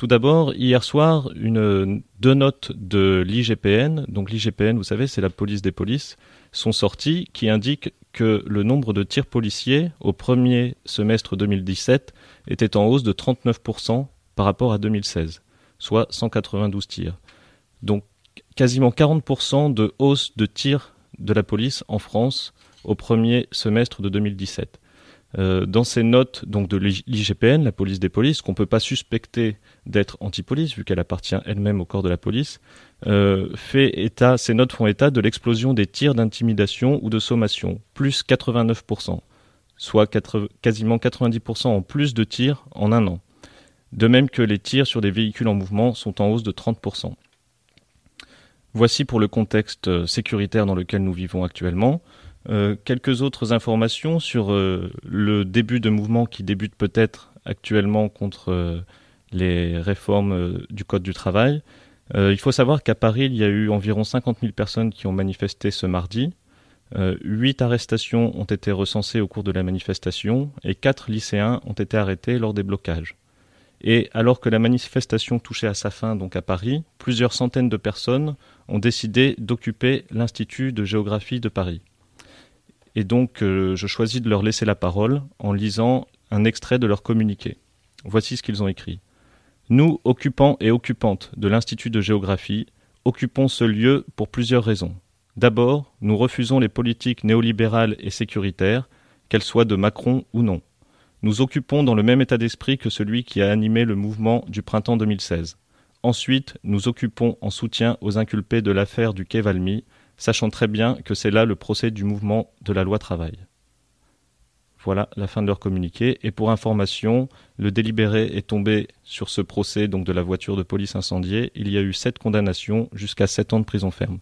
Tout d'abord, hier soir, deux notes de l'IGPN, donc l'IGPN, vous savez, c'est la police des polices, sont sorties qui indiquent que le nombre de tirs policiers au premier semestre 2017 était en hausse de 39% par rapport à 2016, soit 192 tirs. Donc quasiment 40% de hausse de tirs de la police en France au premier semestre de 2017. Euh, dans ces notes donc de l'IGPN, la police des polices, qu'on ne peut pas suspecter d'être anti-police vu qu'elle appartient elle-même au corps de la police, euh, fait état, ces notes font état de l'explosion des tirs d'intimidation ou de sommation, plus 89%, soit quasiment 90% en plus de tirs en un an. De même que les tirs sur des véhicules en mouvement sont en hausse de 30%. Voici pour le contexte euh, sécuritaire dans lequel nous vivons actuellement. Euh, quelques autres informations sur euh, le début de mouvement qui débute peut-être actuellement contre euh, les réformes du Code du travail. il faut savoir qu'à Paris, il y a eu environ 50 000 personnes qui ont manifesté ce mardi. Huit arrestations ont été recensées au cours de la manifestation et quatre lycéens ont été arrêtés lors des blocages. Et alors que la manifestation touchait à sa fin, donc à Paris, plusieurs centaines de personnes ont décidé d'occuper l'Institut de géographie de Paris. Et donc, euh, je choisis de leur laisser la parole en lisant un extrait de leur communiqué. Voici ce qu'ils ont écrit. Nous, occupants et occupantes de l'Institut de géographie, occupons ce lieu pour plusieurs raisons. D'abord, nous refusons les politiques néolibérales et sécuritaires, qu'elles soient de Macron ou non. Nous occupons dans le même état d'esprit que celui qui a animé le mouvement du printemps 2016. Ensuite, nous occupons en soutien aux inculpés de l'affaire du quai Valmy, sachant très bien que c'est là le procès du mouvement de la loi travail. Voilà la fin de leur communiqué. Et pour information, le délibéré est tombé sur ce procès donc de la voiture de police incendiée. Il y a eu sept condamnations jusqu'à sept ans de prison ferme.